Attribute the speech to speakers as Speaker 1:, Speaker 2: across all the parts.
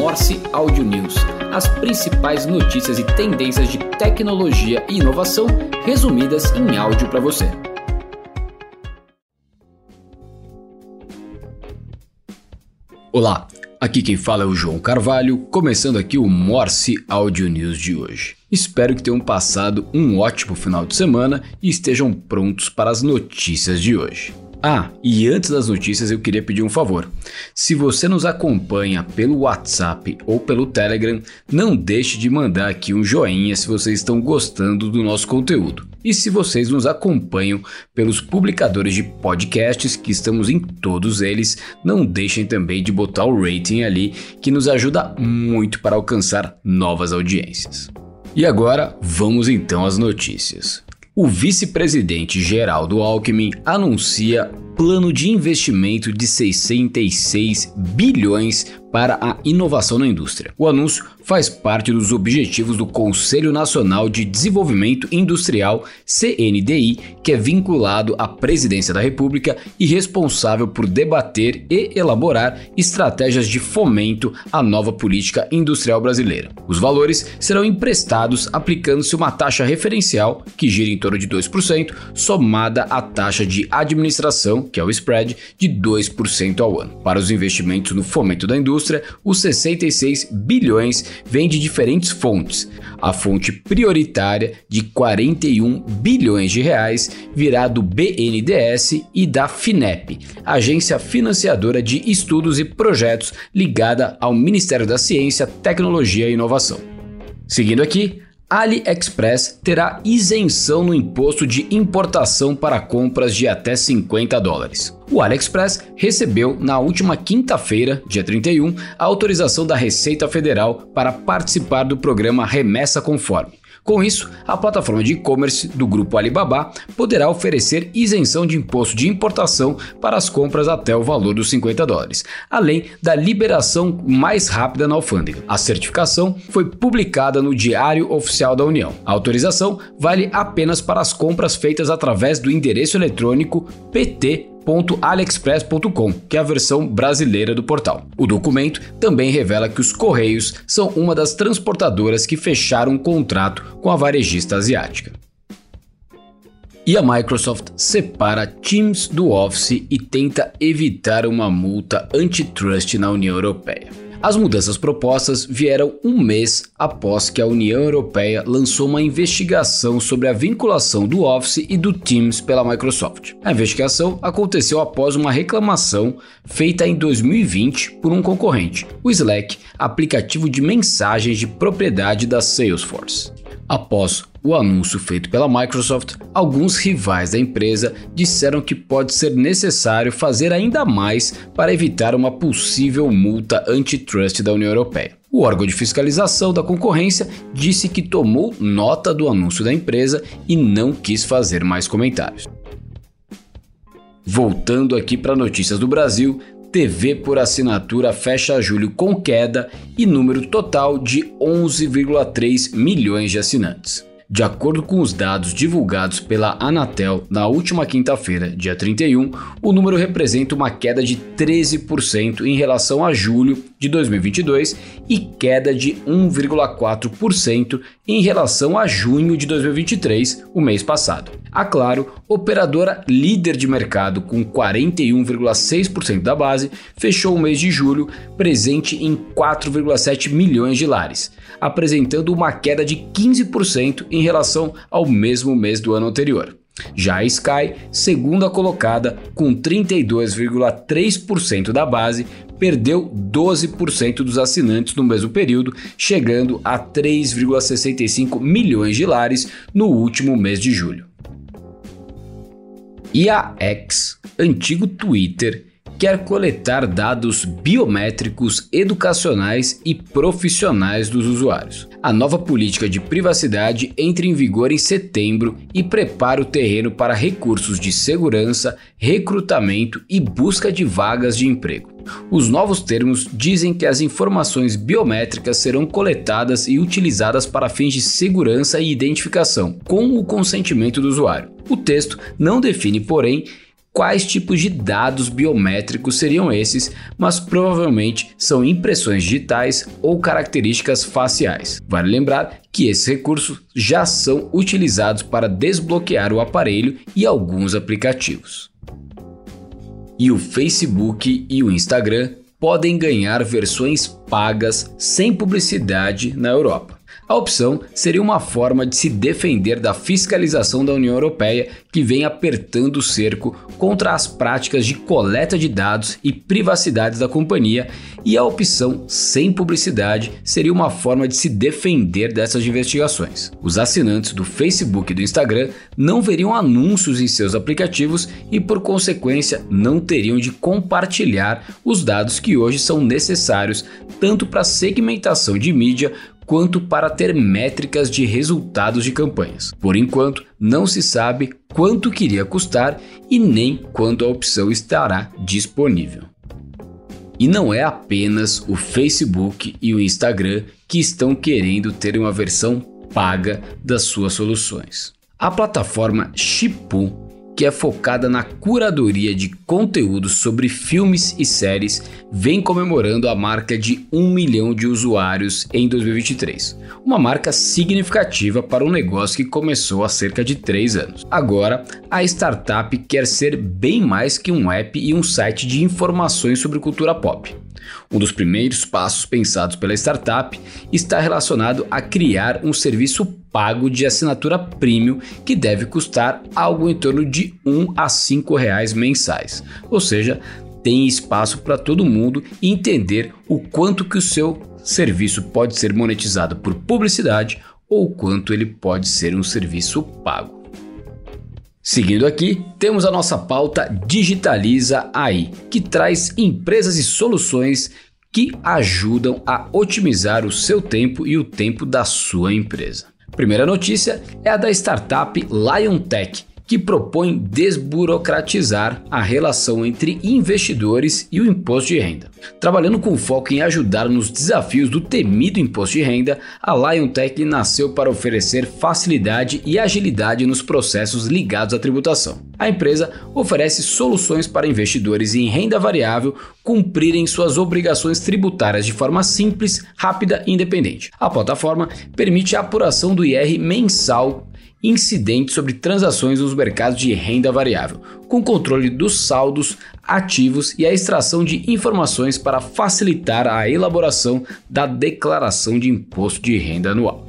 Speaker 1: Morse Audio News, as principais notícias e tendências de tecnologia e inovação resumidas em áudio para você. Olá, aqui quem fala é o João Carvalho, começando aqui o Morse Audio News de hoje. Espero que tenham passado um ótimo final de semana e estejam prontos para as notícias de hoje. Ah, e antes das notícias eu queria pedir um favor. Se você nos acompanha pelo WhatsApp ou pelo Telegram, não deixe de mandar aqui um joinha se vocês estão gostando do nosso conteúdo. E se vocês nos acompanham pelos publicadores de podcasts, que estamos em todos eles, não deixem também de botar o rating ali, que nos ajuda muito para alcançar novas audiências. E agora, vamos então às notícias. O vice-presidente Geraldo Alckmin anuncia plano de investimento de 66 bilhões para a inovação na indústria. O anúncio faz parte dos objetivos do Conselho Nacional de Desenvolvimento Industrial, CNDI, que é vinculado à Presidência da República e responsável por debater e elaborar estratégias de fomento à nova política industrial brasileira. Os valores serão emprestados aplicando-se uma taxa referencial que gira em torno de 2%, somada à taxa de administração, que é o spread, de 2% ao ano. Para os investimentos no fomento da indústria, indústria, os 66 bilhões vêm de diferentes fontes. A fonte prioritária de 41 bilhões de reais virá do BNDES e da FINEP, agência financiadora de estudos e projetos ligada ao Ministério da Ciência, Tecnologia e Inovação. Seguindo aqui, AliExpress terá isenção no imposto de importação para compras de até 50 dólares. O AliExpress recebeu na última quinta-feira, dia 31, a autorização da Receita Federal para participar do programa Remessa Conforme. Com isso, a plataforma de e-commerce do grupo Alibaba poderá oferecer isenção de imposto de importação para as compras até o valor dos 50 dólares, além da liberação mais rápida na alfândega. A certificação foi publicada no Diário Oficial da União. A autorização vale apenas para as compras feitas através do endereço eletrônico pt aliexpress.com, que é a versão brasileira do portal. O documento também revela que os Correios são uma das transportadoras que fecharam um contrato com a varejista asiática. E a Microsoft separa Teams do Office e tenta evitar uma multa antitrust na União Europeia. As mudanças propostas vieram um mês após que a União Europeia lançou uma investigação sobre a vinculação do Office e do Teams pela Microsoft. A investigação aconteceu após uma reclamação feita em 2020 por um concorrente, o Slack, aplicativo de mensagens de propriedade da Salesforce. Após o anúncio feito pela Microsoft, alguns rivais da empresa disseram que pode ser necessário fazer ainda mais para evitar uma possível multa antitrust da União Europeia. O órgão de fiscalização da concorrência disse que tomou nota do anúncio da empresa e não quis fazer mais comentários. Voltando aqui para notícias do Brasil, TV por assinatura fecha julho com queda e número total de 11,3 milhões de assinantes. De acordo com os dados divulgados pela Anatel na última quinta-feira, dia 31, o número representa uma queda de 13% em relação a julho de 2022 e queda de 1,4% em relação a junho de 2023, o mês passado. A Claro, operadora líder de mercado com 41,6% da base, fechou o mês de julho presente em 4,7 milhões de lares, apresentando uma queda de 15% em relação ao mesmo mês do ano anterior. Já a Sky, segunda colocada, com 32,3% da base, perdeu 12% dos assinantes no mesmo período, chegando a 3,65 milhões de lares no último mês de julho. E a X, antigo Twitter, quer coletar dados biométricos educacionais e profissionais dos usuários. A nova política de privacidade entra em vigor em setembro e prepara o terreno para recursos de segurança, recrutamento e busca de vagas de emprego. Os novos termos dizem que as informações biométricas serão coletadas e utilizadas para fins de segurança e identificação, com o consentimento do usuário. O texto não define, porém, quais tipos de dados biométricos seriam esses, mas provavelmente são impressões digitais ou características faciais. Vale lembrar que esses recursos já são utilizados para desbloquear o aparelho e alguns aplicativos. E o Facebook e o Instagram podem ganhar versões pagas sem publicidade na Europa. A opção seria uma forma de se defender da fiscalização da União Europeia, que vem apertando o cerco contra as práticas de coleta de dados e privacidade da companhia, e a opção sem publicidade seria uma forma de se defender dessas investigações. Os assinantes do Facebook e do Instagram não veriam anúncios em seus aplicativos e, por consequência, não teriam de compartilhar os dados que hoje são necessários tanto para segmentação de mídia quanto para ter métricas de resultados de campanhas. Por enquanto, não se sabe quanto queria custar e nem quando a opção estará disponível. E não é apenas o Facebook e o Instagram que estão querendo ter uma versão paga das suas soluções. A plataforma Shipu que é focada na curadoria de conteúdos sobre filmes e séries, vem comemorando a marca de 1 milhão de usuários em 2023. Uma marca significativa para um negócio que começou há cerca de 3 anos. Agora, a startup quer ser bem mais que um app e um site de informações sobre cultura pop. Um dos primeiros passos pensados pela startup está relacionado a criar um serviço pago de assinatura premium que deve custar algo em torno de 1 a 5 reais mensais. Ou seja, tem espaço para todo mundo entender o quanto que o seu serviço pode ser monetizado por publicidade ou quanto ele pode ser um serviço pago. Seguindo aqui, temos a nossa pauta Digitaliza AI, que traz empresas e soluções que ajudam a otimizar o seu tempo e o tempo da sua empresa. Primeira notícia é a da startup LionTech, que propõe desburocratizar a relação entre investidores e o imposto de renda. Trabalhando com foco em ajudar nos desafios do temido imposto de renda, a LionTech nasceu para oferecer facilidade e agilidade nos processos ligados à tributação. A empresa oferece soluções para investidores em renda variável cumprirem suas obrigações tributárias de forma simples, rápida e independente. A plataforma permite a apuração do IR mensal incidentes sobre transações nos mercados de renda variável, com controle dos saldos ativos e a extração de informações para facilitar a elaboração da declaração de imposto de renda anual.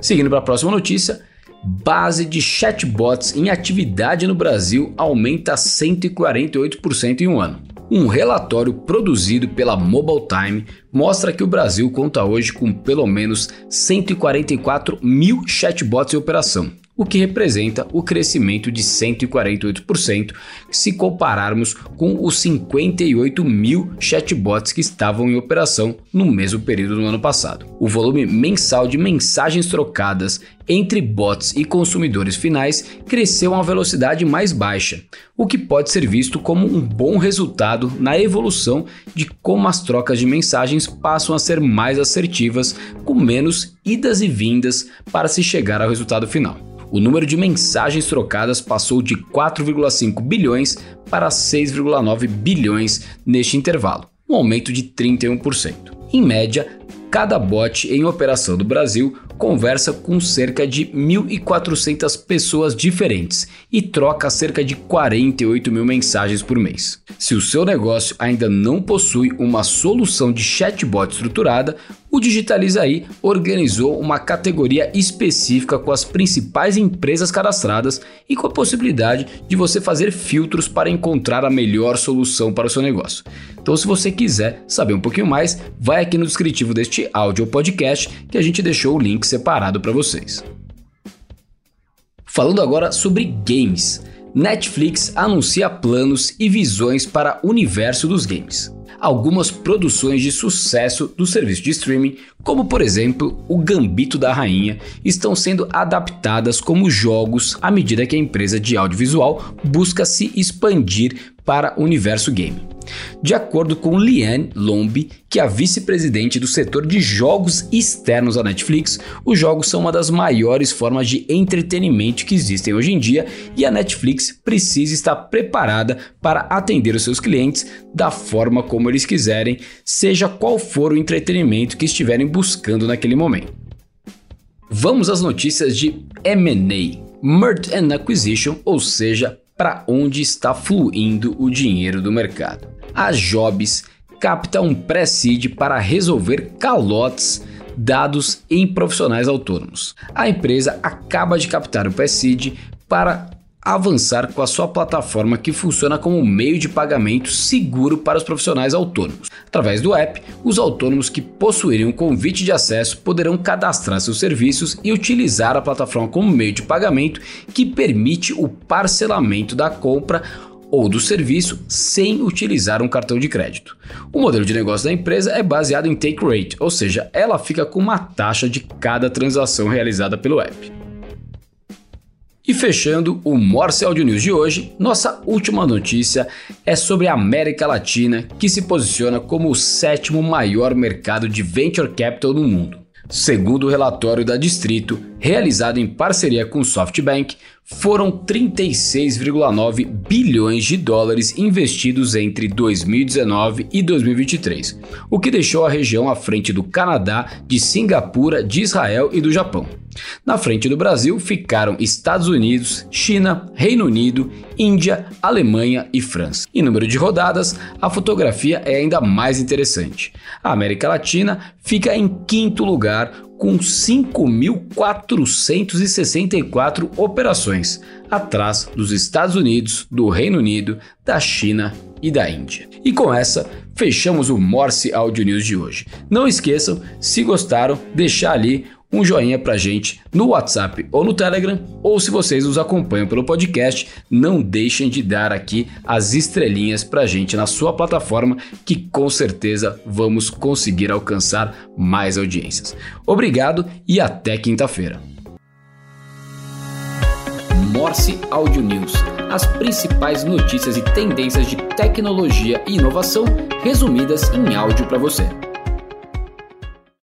Speaker 1: Seguindo para a próxima notícia, base de chatbots em atividade no Brasil aumenta 148% em um ano. Um relatório produzido pela Mobile Time mostra que o Brasil conta hoje com pelo menos 144 mil chatbots em operação, o que representa o crescimento de 148% se compararmos com os 58 mil chatbots que estavam em operação no mesmo período do ano passado. O volume mensal de mensagens trocadas entre bots e consumidores finais cresceu a uma velocidade mais baixa, o que pode ser visto como um bom resultado na evolução de como as trocas de mensagens passam a ser mais assertivas, com menos idas e vindas para se chegar ao resultado final. O número de mensagens trocadas passou de 4,5 bilhões para 6,9 bilhões neste intervalo, um aumento de 31%. Em média, cada bot em operação do Brasil conversa com cerca de 1.400 pessoas diferentes e troca cerca de 48 mil mensagens por mês. Se o seu negócio ainda não possui uma solução de chatbot estruturada, o Digitalizaí organizou uma categoria específica com as principais empresas cadastradas e com a possibilidade de você fazer filtros para encontrar a melhor solução para o seu negócio. Então, se você quiser saber um pouquinho mais, vai aqui no descritivo deste áudio podcast que a gente deixou o link separado para vocês. Falando agora sobre games. Netflix anuncia planos e visões para o universo dos games. Algumas produções de sucesso do serviço de streaming, como por exemplo O Gambito da Rainha, estão sendo adaptadas como jogos à medida que a empresa de audiovisual busca se expandir para o universo game. De acordo com Liane Lombi, que é vice-presidente do setor de jogos externos da Netflix, os jogos são uma das maiores formas de entretenimento que existem hoje em dia e a Netflix precisa estar preparada para atender os seus clientes da forma como eles quiserem, seja qual for o entretenimento que estiverem buscando naquele momento. Vamos às notícias de M&A, Merge and Acquisition, ou seja, para onde está fluindo o dinheiro do mercado. A Jobs capta um pré-seed para resolver calotes dados em profissionais autônomos. A empresa acaba de captar o pré-seed para avançar com a sua plataforma que funciona como meio de pagamento seguro para os profissionais autônomos. Através do app, os autônomos que possuírem um convite de acesso poderão cadastrar seus serviços e utilizar a plataforma como meio de pagamento que permite o parcelamento da compra ou do serviço sem utilizar um cartão de crédito. O modelo de negócio da empresa é baseado em take rate, ou seja, ela fica com uma taxa de cada transação realizada pelo app. E fechando o Morse Audio News de hoje, nossa última notícia é sobre a América Latina, que se posiciona como o sétimo maior mercado de venture capital no mundo. Segundo o relatório da Distrito, realizado em parceria com o SoftBank, foram 36,9 bilhões de dólares investidos entre 2019 e 2023, o que deixou a região à frente do Canadá, de Singapura, de Israel e do Japão. Na frente do Brasil ficaram Estados Unidos, China, Reino Unido, Índia, Alemanha e França. Em número de rodadas, a fotografia é ainda mais interessante. A América Latina fica em quinto lugar com 5.464 operações, atrás dos Estados Unidos, do Reino Unido, da China e da Índia. E com essa, fechamos o Morse Audio News de hoje. Não esqueçam, se gostaram, deixar ali um joinha pra gente no WhatsApp ou no Telegram, ou se vocês nos acompanham pelo podcast, não deixem de dar aqui as estrelinhas pra gente na sua plataforma, que com certeza vamos conseguir alcançar mais audiências. Obrigado e até quinta-feira. Morse Audio News. As principais notícias e tendências de tecnologia e inovação resumidas em áudio para você.